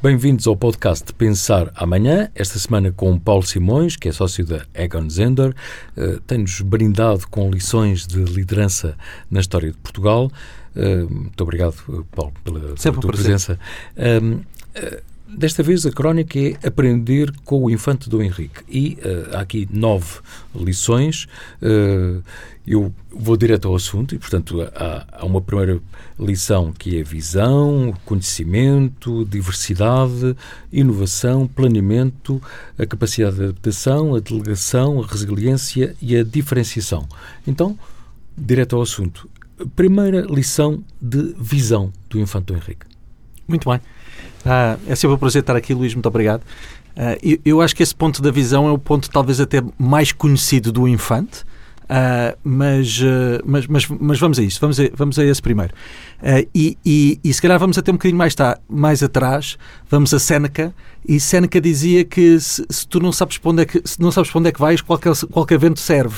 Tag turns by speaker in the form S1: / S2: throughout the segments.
S1: Bem-vindos ao podcast Pensar Amanhã, esta semana com Paulo Simões, que é sócio da Egon Zender, uh, tem-nos brindado com lições de liderança na história de Portugal. Uh, muito obrigado, Paulo, pela, pela tua presença. Uh, Desta vez a crónica é aprender com o infante Dom Henrique e uh, há aqui nove lições. Uh, eu vou direto ao assunto e, portanto, há, há, uma primeira lição que é visão, conhecimento, diversidade, inovação, planeamento, a capacidade de adaptação, a delegação, a resiliência e a diferenciação. Então, direto ao assunto. Primeira lição de visão do infante Dom Henrique.
S2: Muito bem. Ah, é sempre um prazer estar aqui, Luís, muito obrigado. Uh, eu, eu, acho que esse ponto da visão é o ponto talvez até mais conhecido do infante, uh, mas, uh, mas, mas, mas, vamos a isso, vamos a, vamos a esse primeiro. E, e, e, se calhar vamos até um bocadinho mais, tá, mais atrás, vamos a Séneca, e Séneca dizia que se, se, tu não sabes para onde é que, se não sabes para onde é que vais, qualquer, qualquer vento serve.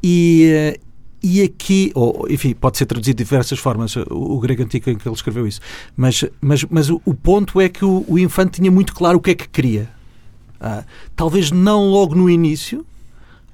S2: e, e aqui, ou enfim, pode ser traduzido de diversas formas, o, o, grego antigo em que ele escreveu isso, mas, mas, mas o, o ponto é que o, o, infante tinha muito claro o que é que queria. Ah, talvez não logo no início,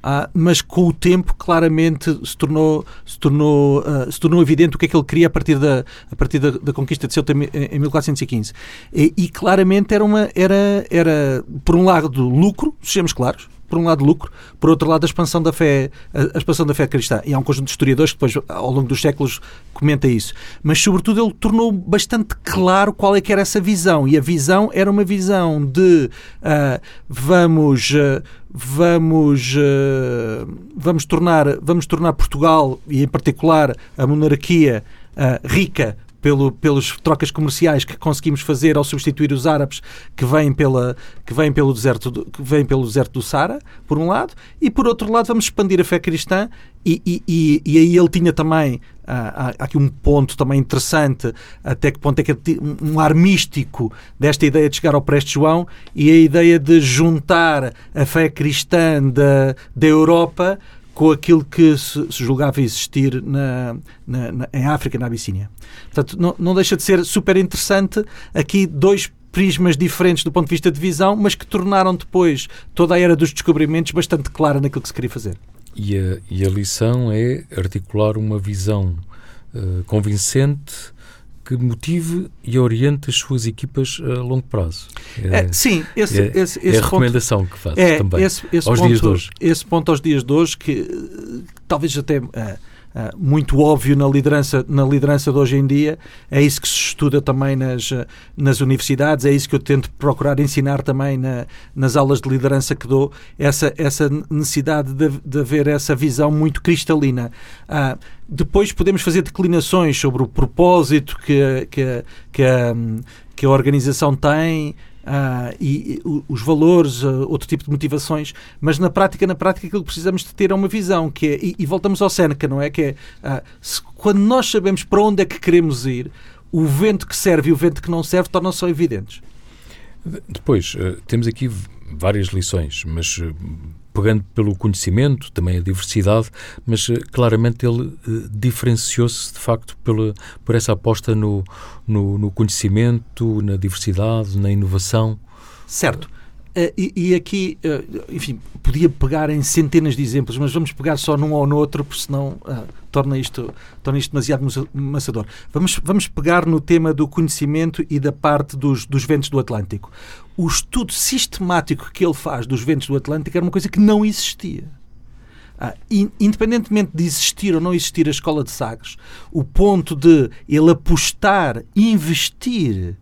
S2: ah, mas com o tempo claramente se tornou, se, tornou, uh, se tornou evidente o que é que ele queria a partir da, a partir da, da conquista de Ceuta em, em 1415. E, e, claramente era, uma, era, era, por um lado, lucro, sejamos claros, por um lado lucro, por outro lado a expansão da fé, a, expansão da fé cristã. E há um conjunto de historiadores que depois ao longo dos séculos comenta isso. Mas sobretudo ele tornou bastante claro qual é que era essa visão e a visão era uma visão de uh, vamos uh, vamos uh, vamos tornar vamos tornar Portugal e em particular a monarquia rica pelo, pelas trocas comerciais que conseguimos fazer ao substituir os árabes que vêm, pela, que vêm, pelo, deserto do, que vêm pelo deserto do Sara, por um lado, e por outro lado vamos expandir a fé cristã e, e, e, e aí ele tinha também há, há, aqui um ponto também interessante até que ponto é que um ar místico desta ideia de chegar ao Preste João e a ideia de juntar a fé cristã da, da Europa com aquilo que se, se julgava existir na, na, na, em África, na Abissínia. Portanto, não, não deixa de ser super interessante aqui dois prismas diferentes do ponto de vista de visão, mas que tornaram depois toda a era dos descobrimentos bastante clara naquilo que se queria fazer.
S1: E a, e a lição é articular uma visão uh, convincente que motive e oriente as suas equipas a longo prazo.
S2: É, é, sim, esse, é, esse, esse
S1: é a recomendação ponto, que faz
S2: é,
S1: também
S2: esse, esse aos
S1: ponto,
S2: dias
S1: de hoje.
S2: Esse ponto aos dias de hoje que talvez até uh, Uh, muito óbvio na liderança, na liderança de hoje em dia. É isso que se estuda também nas, nas universidades, é isso que eu tento procurar ensinar também na, nas aulas de liderança que dou, essa, essa necessidade de, de haver essa visão muito cristalina. Uh, depois podemos fazer declinações sobre o propósito que, que, que, que a organização tem, Uh, e, e, os valores, uh, outro tipo de motivações, mas na prática, na prática aquilo que precisamos de ter é uma visão que é, e, e voltamos ao Seneca, não é? Que é uh, se, quando nós sabemos para onde é que queremos ir, o vento que serve e o vento que não serve tornam-se evidentes.
S1: Depois, temos aqui várias lições, mas pegando pelo conhecimento, também a diversidade, mas uh, claramente ele uh, diferenciou-se de facto pela, por essa aposta no, no, no, conhecimento, na diversidade, na inovação.
S2: Certo. Uh, e, e, aqui, enfim, podia pegar em centenas de exemplos, mas vamos pegar só num ou no outro, porque senão torna, isto, torna isto demasiado maçador. Vamos, vamos pegar no tema do conhecimento e da parte dos, dos ventos do Atlântico o estudo sistemático que ele faz dos ventos do Atlântico era uma coisa que não existia. Ah, independentemente de existir ou não existir a escola de Sagres, o ponto de ele apostar, investir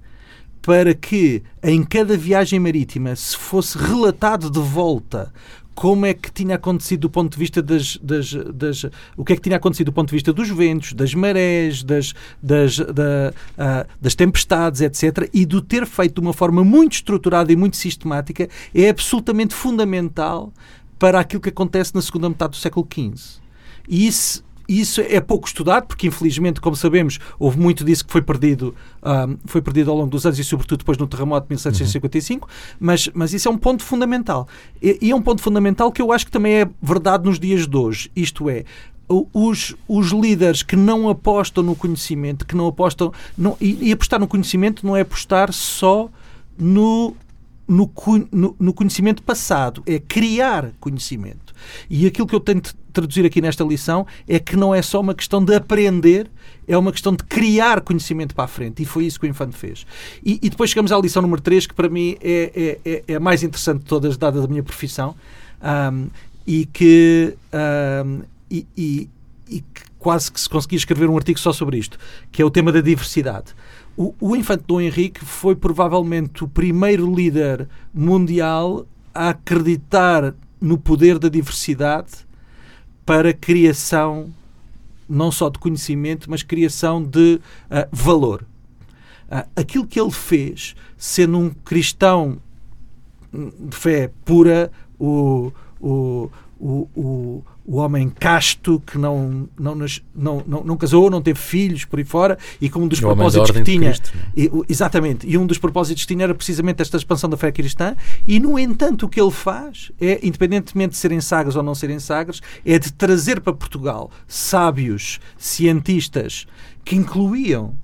S2: para que em cada viagem marítima se fosse relatado de volta como é que tinha acontecido do ponto de vista das, das, das, o que é que tinha acontecido do ponto de vista dos ventos, das marés, das, das, da, uh, das tempestades, etc. E do ter feito de uma forma muito estruturada e muito sistemática é absolutamente fundamental para aquilo que acontece na segunda metade do século XV. E isso isso é pouco estudado, porque infelizmente, como sabemos, houve muito disso que foi perdido, um, foi perdido ao longo dos anos e, sobretudo, depois no terremoto de 1755, uhum. mas, mas isso é um ponto fundamental. E, e é um ponto fundamental que eu acho que também é verdade nos dias de hoje. Isto é, os, os líderes que não apostam no conhecimento, que não apostam. Não, e, e apostar no conhecimento não é apostar só no, no, no, no, conhecimento passado, é criar conhecimento. E aquilo que eu tento traduzir aqui nesta lição é que não é só uma questão de aprender, é uma questão de criar conhecimento para a frente. E foi isso que o Infante fez. E, e depois chegamos à lição número 3, que para mim é, é, é, é a mais interessante de todas, dada da minha profissão, um, e que. Um, e, e, e quase que se conseguia escrever um artigo só sobre isto, que é o tema da diversidade. O, o infante Dom Henrique foi provavelmente o primeiro líder mundial a acreditar no poder da diversidade para criação não só de conhecimento, mas criação de uh, valor. Uh, aquilo que ele fez, sendo um cristão de fé pura, o, o, o, o homem casto que não, não, não, não, não, casou, não teve filhos por aí fora e com um dos o propósitos que tinha. Cristo, é? e, exatamente. E um dos propósitos que tinha era precisamente esta expansão da fé cristã. E, no entanto, o que ele faz é, independentemente de serem sagres ou não serem sagres, é de trazer para Portugal sábios, cientistas que incluíam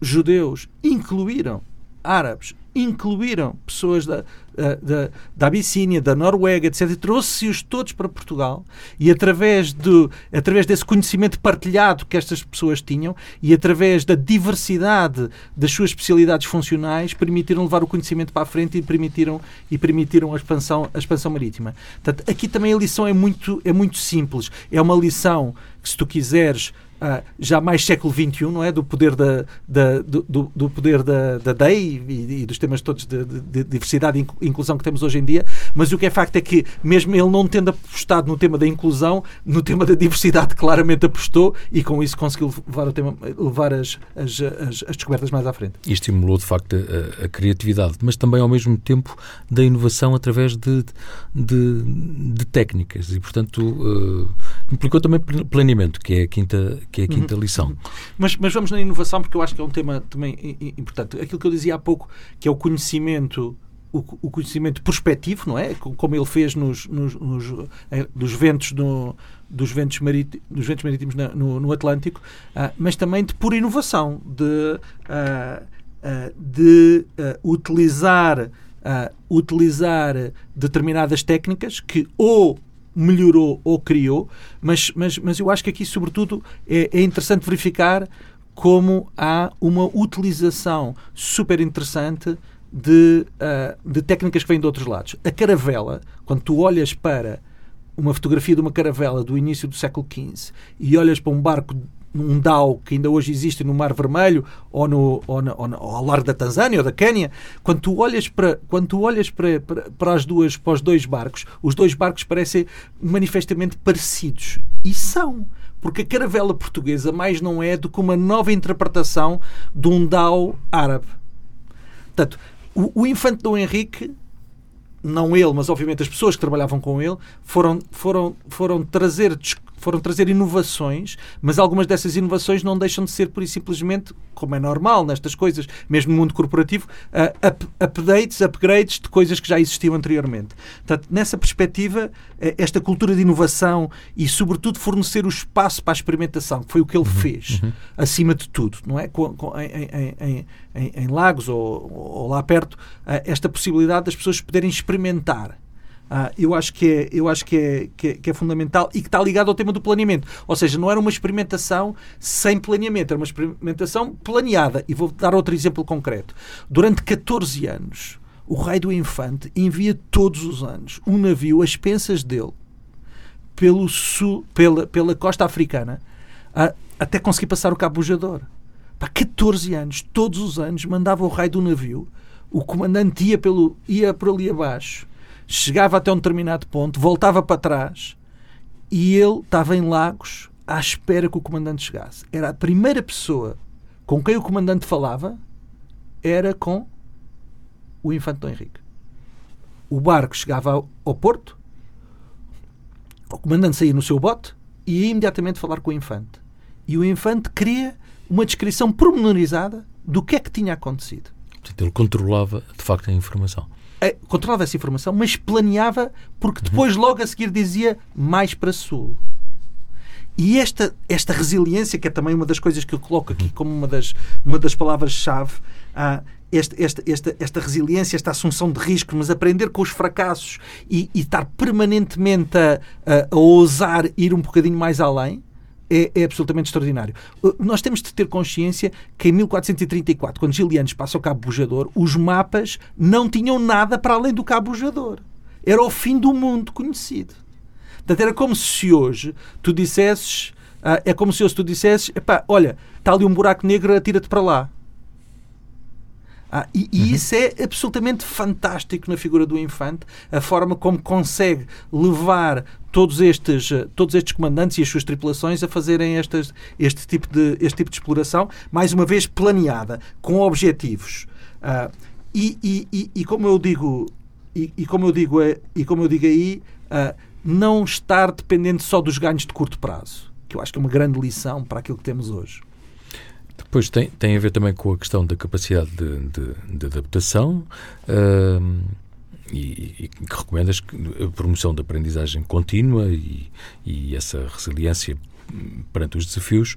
S2: judeus, incluíram árabes, incluíram pessoas da, da, da Abissínia, da Noruega, etc. Trouxe-os todos para Portugal e através, do, através desse conhecimento partilhado que estas pessoas tinham e através da diversidade das suas especialidades funcionais permitiram levar o conhecimento para a frente e permitiram, e permitiram a, expansão, a expansão marítima. Portanto, aqui também a lição é muito, é muito simples. É uma lição que, se tu quiseres, ah, já mais século XXI, não é? Do poder da, da do, do, poder da, da DEI e, e, dos temas todos de, de, de, diversidade e inclusão que temos hoje em dia, mas o que é facto é que, mesmo ele não tendo apostado no tema da inclusão, no tema da diversidade claramente apostou e com isso conseguiu levar, o tema, levar as, as, as, as descobertas mais à frente.
S1: E estimulou, de facto, a, a, criatividade, mas também, ao mesmo tempo, da inovação através de, de, de técnicas e, portanto, uh, implicou também planeamento, que é a quinta que é a quinta uhum. lição.
S2: Mas, mas vamos na inovação, porque eu acho que é um tema também importante. Aquilo que eu dizia há pouco, que é o conhecimento o, o, conhecimento prospectivo, não é? Como ele fez nos, nos, nos eh, dos ventos no, dos ventos, marítimos, dos ventos marítimos na, no, no, Atlântico, uh, mas também de pura inovação, de, uh, uh, de utilizar, utilizar determinadas técnicas que ou melhorou ou criou, mas, mas, mas eu acho que aqui, sobretudo, é, é interessante verificar como há uma utilização super interessante de, uh, de técnicas que vêm de outros lados. A caravela, quando tu olhas para uma fotografia de uma caravela do início do século XV e olhas para um barco um DAO que ainda hoje existe no Mar Vermelho ou, no, ou, ou, ou ao largo da Tanzânia ou da Quénia, quando tu olhas para quando tu olhas para, para, para, as duas para os dois barcos, os dois barcos parecem manifestamente parecidos e são porque a caravela portuguesa mais não é do que uma nova interpretação de um DAO árabe. Portanto, o, o infante Dom Henrique não ele, mas obviamente as pessoas que trabalhavam com ele, foram, foram, foram trazer foram trazer inovações, mas algumas dessas inovações não deixam de ser, por e simplesmente, como é normal nestas coisas, mesmo no mundo corporativo, uh, up, updates, upgrades de coisas que já existiam anteriormente. Portanto, nessa perspectiva, uh, esta cultura de inovação e, sobretudo, fornecer o espaço para a experimentação, que foi o que ele uhum, fez, uhum. acima de tudo, não é? Com, com, em, em, em, em, Lagos ou, ou lá perto, uh, esta possibilidade das pessoas poderem experimentar ah, eu acho, que é, eu acho que é, que, é, que, é, fundamental e que está ligado ao tema do planeamento. Ou seja, não era uma experimentação sem planeamento, era uma experimentação planeada. E vou dar outro exemplo concreto. Durante 14 anos, o rei do Infante envia todos os anos um navio às expensas dele pelo sul, pela, pela costa africana a, até conseguir passar o Cabo Bujador. Para 14 anos, todos os anos, mandava o rei do navio, o comandante ia, pelo, ia por ali abaixo chegava até um determinado ponto, voltava para trás e ele estava em Lagos à espera que o comandante chegasse. Era a primeira pessoa com quem o comandante falava era com o infante Dom Henrique. O barco chegava ao porto, o comandante saía no seu bote e ia imediatamente falar com o infante. E o infante queria uma descrição pormenorizada do que é que tinha acontecido.
S1: Portanto, ele controlava de facto a informação.
S2: Controlava essa informação, mas planeava porque depois, logo a seguir, dizia mais para sul. e esta, esta resiliência, que é também uma das coisas que eu coloco aqui como uma das, uma das palavras-chave, ah, esta, esta, esta, esta resiliência, esta assunção de risco, mas aprender com os fracassos e, e estar permanentemente a, a, a, ousar ir um bocadinho mais além, é, é, absolutamente extraordinário. Uh, nós temos de ter consciência que em 1434, quando Gilianos passa ao Cabo Bujador, os mapas não tinham nada para além do Cabo Bujador. Era o fim do mundo conhecido. Portanto, era como se hoje tu dissesses, uh, é como se hoje tu dissesses, olha, está ali um buraco negro, atira-te para lá. Ah, e, e uhum. isso é absolutamente fantástico na figura do infante, a forma como consegue levar todos estes, eh, todos estes comandantes e as suas tripulações a fazerem estas, este, tipo de, este tipo de exploração, mais uma vez planeada, com objetivos. Ah, e, e, e, como eu digo, e, como eu digo, é, e como eu digo aí, ah, não estar dependente só dos ganhos de curto prazo, que eu acho que é uma grande lição para aquilo que temos hoje.
S1: Depois tem, tem a ver também com a questão da capacidade de, de, de adaptação uh, e, e, que recomendas a promoção da aprendizagem contínua e, e essa resiliência perante os desafios,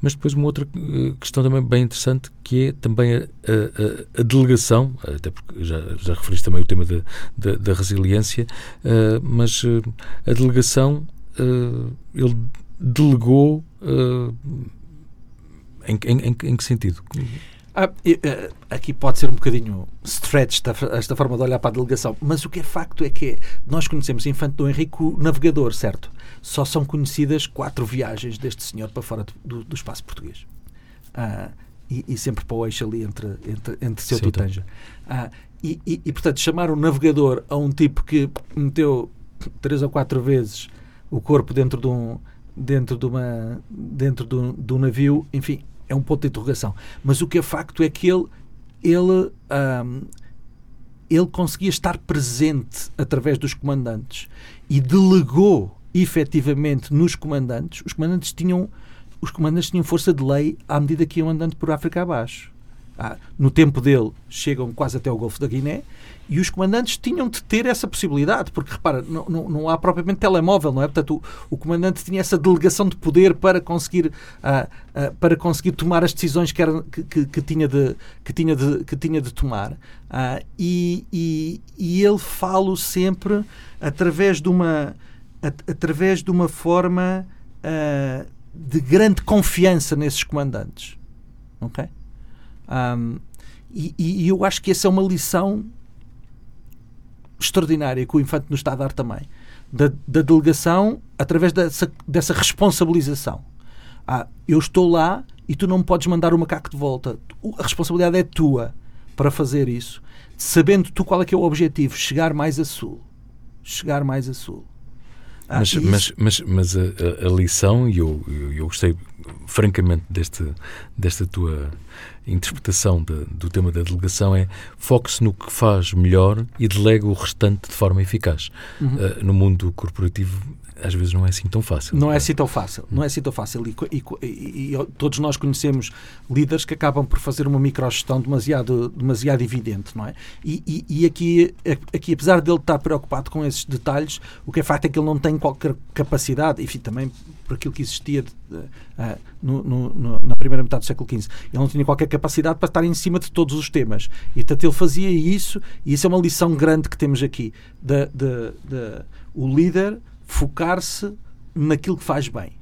S1: mas depois uma outra eh, questão também bem interessante que é também a, a, a delegação, até porque já, já referiste também o tema da, da, da resiliência, uh, mas uh, a delegação uh, ele delegou em, em, em que sentido?
S2: Ah, eh, aqui pode ser um bocadinho stretch esta, forma de olhar para a delegação, mas o que é facto é que nós conhecemos Infante Dom Henrique o navegador, certo? Só são conhecidas quatro viagens deste senhor para fora do, do espaço português. Ah, e, e, sempre para o eixo ali entre, entre, entre Ceuta e Tanja. Ah, e, e, e, portanto, chamar um navegador a um tipo que meteu três ou quatro vezes o corpo dentro de um, dentro de uma dentro de de um navio, enfim, é um ponto de interrogação. Mas o que é facto é que ele, ele, um, ele conseguia estar presente através dos comandantes e delegou efetivamente nos comandantes. Os comandantes tinham, os comandantes tinham força de lei à medida que iam andando por África abaixo. Ah, no tempo dele, chegam quase até o Golfo da Guiné e os comandantes tinham de ter essa possibilidade, porque repara, não, não, não há propriamente telemóvel, não é? Portanto, o, o, comandante tinha essa delegação de poder para conseguir, ah, ah, para conseguir tomar as decisões que, era, que, que, que, tinha, de, que, tinha, de, que tinha de tomar. E, e, e ele fala sempre através de uma, através de uma forma de grande confiança nesses comandantes. Ok? Um, e, e, eu acho que essa é uma lição extraordinária que o Infante nos está a dar também. Da, da delegação através dessa, dessa responsabilização. Ah, eu estou lá e tu não me podes mandar o macaco de volta. A responsabilidade é tua para fazer isso. Sabendo tu qual é que é o objetivo, chegar mais a sul. Chegar mais a sul.
S1: Ah, mas, mas, mas, mas, a, a, lição, e eu, eu, eu, gostei francamente deste, desta tua interpretação de, do tema da delegação, é foque-se no que faz melhor e delegue o restante de forma eficaz. Uhum. Uh, no mundo corporativo às vezes não é assim tão fácil.
S2: Não é assim tão fácil. Não é assim tão fácil. E, e, e, todos nós conhecemos líderes que acabam por fazer uma microgestão demasiado, demasiado evidente, não é? E, e, aqui, aqui, apesar dele estar preocupado com esses detalhes, o que é facto é que ele não tem qualquer capacidade, enfim, também por aquilo que existia uh, no, no, na primeira metade do século XV. Ele não tinha qualquer capacidade para estar em cima de todos os temas. E, portanto, ele fazia isso, e isso é uma lição grande que temos aqui. De, de, de o líder focar-se naquilo que faz bem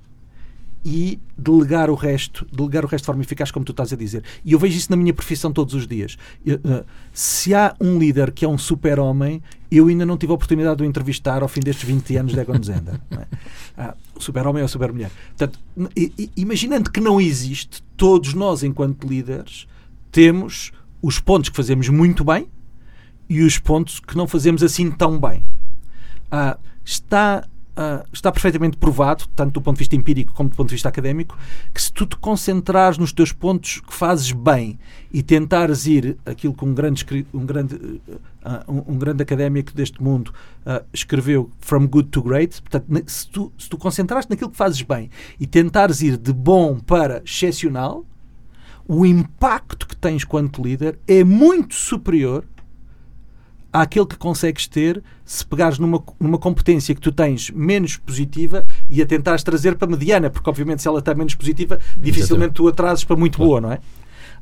S2: e delegar o resto, delegar o resto de forma eficaz, como tu estás a dizer. E eu vejo isso na minha profissão todos os dias. Eh, se há um líder que é um super-homem, eu ainda não tive a oportunidade de o entrevistar ao fim destes 20 anos de Egon Zender. É? Ah, o super-homem é o super-mulher. Portanto, imaginando que não existe, todos nós, enquanto líderes, temos os pontos que fazemos muito bem e os pontos que não fazemos assim tão bem. Ah, está Uh, está perfeitamente provado, tanto do ponto de vista empírico como do ponto de vista académico, que se tu te concentrares nos teus pontos que fazes bem e tentares ir aquilo que um grande, um grande, uh, um, um, grande académico deste mundo uh, escreveu, From Good to Great, portanto, se tu, se tu concentrares naquilo que fazes bem e tentares ir de bom para excepcional, o impacto que tens quanto líder é muito superior àquele que consegues ter se pegares numa, numa competência que tu tens menos positiva e a tentares trazer para mediana, porque obviamente se ela está menos positiva, dificilmente tu atrases para muito boa, não é?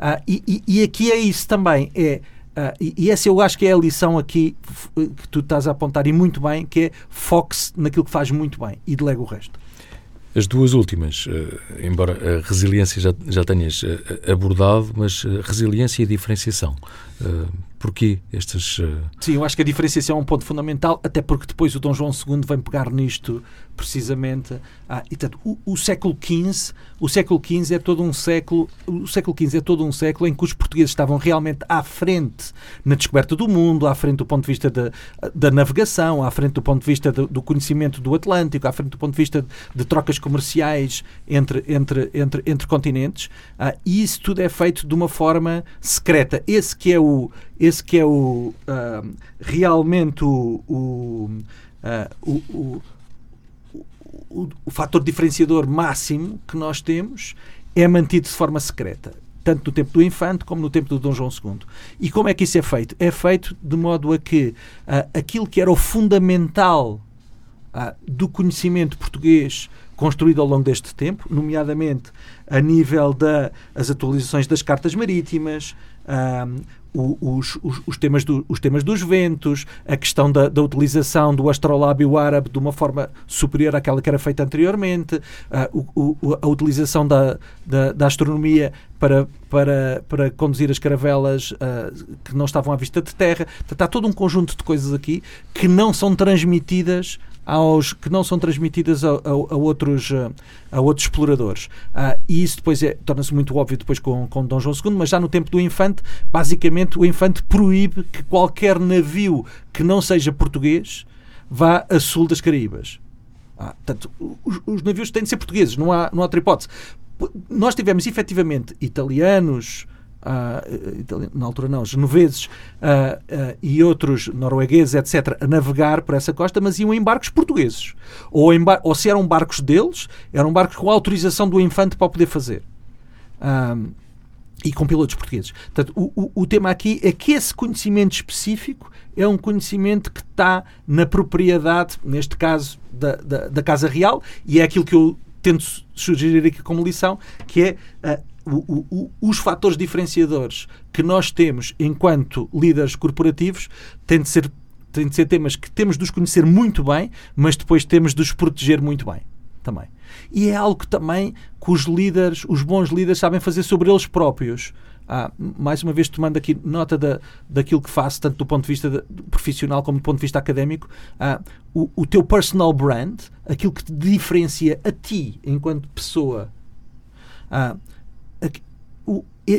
S2: Ah, e, e, e, aqui é isso também, é Uh, e, e, essa eu acho que é a lição aqui que tu estás a apontar e muito bem, que é foque-se naquilo que faz muito bem e delega o resto.
S1: As duas últimas, uh, embora a resiliência já, já tenhas uh, abordado, mas resiliência e diferenciação. Porquê estas.
S2: Sim, eu acho que a diferenciação é um ponto fundamental, até porque depois o Dom João II vem pegar nisto precisamente. Ah, e, portanto, o, o, século XV, o século XV é todo um século, o século XV é todo um século em que os portugueses estavam realmente à frente na descoberta do mundo, à frente do ponto de vista da, da navegação, à frente do ponto de vista do, do, conhecimento do Atlântico, à frente do ponto de vista de, de trocas comerciais entre, entre, entre, entre continentes. Ah, e isso tudo é feito de uma forma secreta. Esse que é o, esse que é o ah, realmente o, o, o o, o fator diferenciador máximo que nós temos é mantido de forma secreta tanto no tempo do Infante como no tempo do Dom João II. E como é que isso é feito? É feito de modo a que uh, aquilo que era o fundamental uh, do conhecimento português construído ao longo deste tempo, nomeadamente a nível das atualizações das cartas marítimas, uh, os, os, os, temas do, os temas dos ventos, a questão da, da, utilização do astrolábio árabe de uma forma superior àquela que era feita anteriormente, o, a utilização da, da, da, astronomia para, para, para conduzir as caravelas uh, que não estavam à vista de terra. Está todo um conjunto de coisas aqui que não são transmitidas aos que não são transmitidas a, a, a outros, a outros exploradores. Uh, e isso depois é, torna-se muito óbvio depois com, com Dom João II, mas já no tempo do Infante, basicamente o Infante proíbe que qualquer navio que não seja português vá a sul das Caraíbas. Ah, portanto, os, os, navios têm de ser portugueses, não há, não há outra hipótese. Nós tivemos efetivamente italianos, uh, na altura não, genoveses uh, uh, e outros noruegueses, etc., a navegar por essa costa, mas iam em barcos portugueses. Ou, em bar ou se eram barcos deles, eram barcos com autorização do infante para poder fazer. e com pilotos portugueses. Portanto, o, o, o tema aqui é que esse conhecimento específico é um conhecimento que está na propriedade, neste caso, da, da, da Casa Real, e é aquilo que eu tento sugerir aqui como lição, que é os fatores diferenciadores que nós temos enquanto líderes corporativos têm de ser têm de ser temas que temos de os conhecer muito bem, mas depois temos de os proteger muito bem também. E é algo também que os líderes, os bons líderes, sabem fazer sobre eles próprios. Ah, mais uma vez tomando aqui nota da, daquilo que faço, tanto do ponto de vista de, profissional como do ponto de vista académico, ah, o, o teu personal brand, aquilo que te diferencia a ti enquanto pessoa, ah,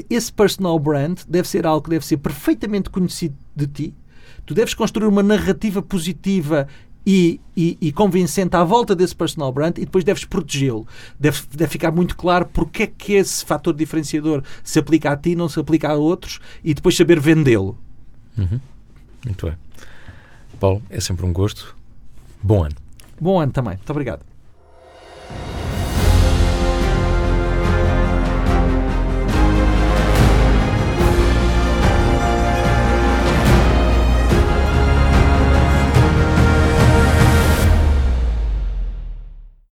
S2: esse personal brand deve ser algo que deve ser perfeitamente conhecido de ti. Tu deves construir uma narrativa positiva e, e, e, convincente à volta desse personal brand e depois deves protegê-lo. Deve, deve ficar muito claro porque é que esse fator diferenciador se aplica a ti, não se aplica a outros e depois saber vendê-lo.
S1: Uhum. Muito bem. Paulo, é sempre um gosto. Bom ano.
S2: Bom ano também. Muito obrigado.